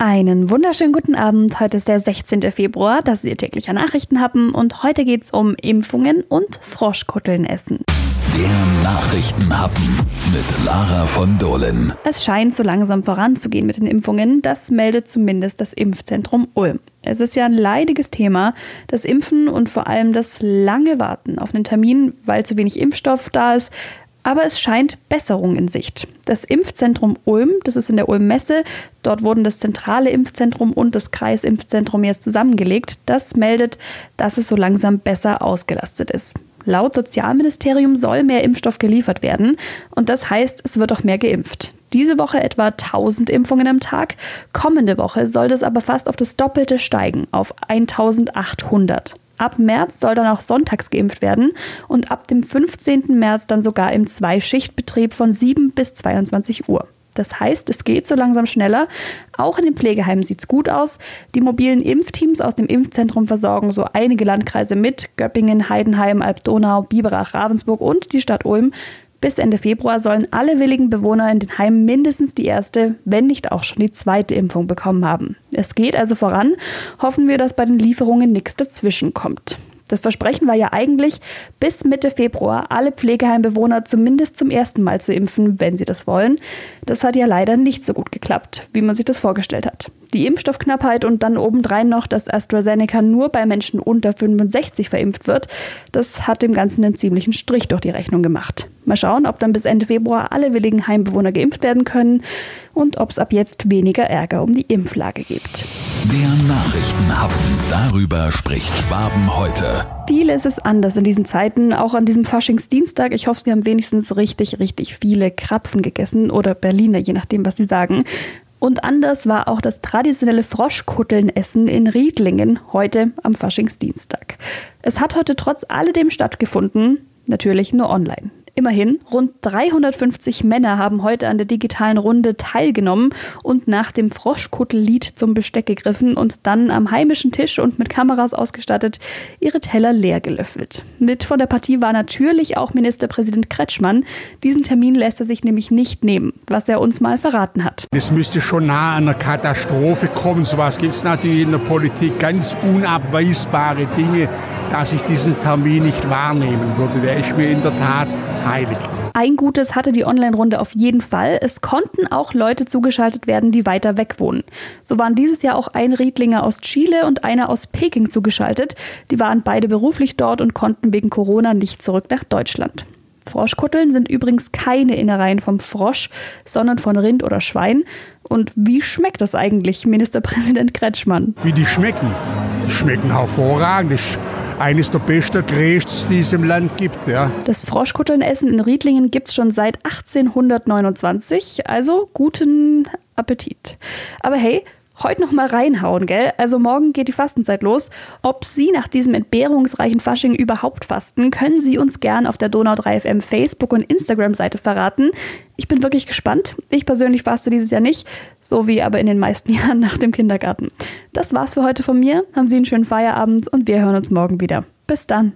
Einen wunderschönen guten Abend. Heute ist der 16. Februar, das Sie tägliche Nachrichten haben und heute geht es um Impfungen und Froschkutteln essen. Der Nachrichtenhappen mit Lara von Dohlen. Es scheint so langsam voranzugehen mit den Impfungen, das meldet zumindest das Impfzentrum Ulm. Es ist ja ein leidiges Thema, das Impfen und vor allem das lange Warten auf einen Termin, weil zu wenig Impfstoff da ist, aber es scheint Besserung in Sicht. Das Impfzentrum Ulm, das ist in der Ulm-Messe, dort wurden das zentrale Impfzentrum und das Kreisimpfzentrum jetzt zusammengelegt. Das meldet, dass es so langsam besser ausgelastet ist. Laut Sozialministerium soll mehr Impfstoff geliefert werden und das heißt, es wird auch mehr geimpft. Diese Woche etwa 1000 Impfungen am Tag. Kommende Woche soll das aber fast auf das Doppelte steigen, auf 1800. Ab März soll dann auch sonntags geimpft werden und ab dem 15. März dann sogar im Zweischichtbetrieb von 7 bis 22 Uhr. Das heißt, es geht so langsam schneller. Auch in den Pflegeheimen sieht es gut aus. Die mobilen Impfteams aus dem Impfzentrum versorgen so einige Landkreise mit. Göppingen, Heidenheim, Alb-Donau, Biberach, Ravensburg und die Stadt Ulm. Bis Ende Februar sollen alle willigen Bewohner in den Heimen mindestens die erste, wenn nicht auch schon die zweite Impfung bekommen haben. Es geht also voran. Hoffen wir, dass bei den Lieferungen nichts dazwischen kommt. Das Versprechen war ja eigentlich, bis Mitte Februar alle Pflegeheimbewohner zumindest zum ersten Mal zu impfen, wenn sie das wollen. Das hat ja leider nicht so gut geklappt, wie man sich das vorgestellt hat. Die Impfstoffknappheit und dann obendrein noch, dass AstraZeneca nur bei Menschen unter 65 verimpft wird, das hat dem Ganzen einen ziemlichen Strich durch die Rechnung gemacht. Mal schauen, ob dann bis Ende Februar alle willigen Heimbewohner geimpft werden können und ob es ab jetzt weniger Ärger um die Impflage gibt. Der Nachrichtenhappen. Darüber spricht Schwaben heute. Vieles ist anders in diesen Zeiten, auch an diesem Faschingsdienstag. Ich hoffe, Sie haben wenigstens richtig, richtig viele Krapfen gegessen oder Berliner, je nachdem, was Sie sagen. Und anders war auch das traditionelle Froschkuttelnessen in Riedlingen heute am Faschingsdienstag. Es hat heute trotz alledem stattgefunden, natürlich nur online. Immerhin, rund 350 Männer haben heute an der digitalen Runde teilgenommen und nach dem Froschkuttellied zum Besteck gegriffen und dann am heimischen Tisch und mit Kameras ausgestattet ihre Teller leer gelöffelt. Mit von der Partie war natürlich auch Ministerpräsident Kretschmann. Diesen Termin lässt er sich nämlich nicht nehmen, was er uns mal verraten hat. Es müsste schon nah an einer Katastrophe kommen. Sowas gibt es natürlich in der Politik ganz unabweisbare Dinge, dass ich diesen Termin nicht wahrnehmen würde. Der ist mir in der Tat heilig. Ein Gutes hatte die Online-Runde auf jeden Fall. Es konnten auch Leute zugeschaltet werden, die weiter weg wohnen. So waren dieses Jahr auch ein Riedlinger aus Chile und einer aus Peking zugeschaltet. Die waren beide beruflich dort und konnten wegen Corona nicht zurück nach Deutschland. Froschkutteln sind übrigens keine Innereien vom Frosch, sondern von Rind oder Schwein. Und wie schmeckt das eigentlich, Ministerpräsident Kretschmann? Wie die schmecken? Die schmecken hervorragend eines der besten Gerichts, die es im Land gibt. Ja. Das Froschkuttelnessen in Riedlingen gibt es schon seit 1829, also guten Appetit. Aber hey, heute noch mal reinhauen, gell? Also morgen geht die Fastenzeit los. Ob Sie nach diesem entbehrungsreichen Fasching überhaupt fasten, können Sie uns gern auf der Donau 3 FM Facebook und Instagram Seite verraten. Ich bin wirklich gespannt. Ich persönlich faste dieses Jahr nicht, so wie aber in den meisten Jahren nach dem Kindergarten. Das war's für heute von mir. Haben Sie einen schönen Feierabend und wir hören uns morgen wieder. Bis dann.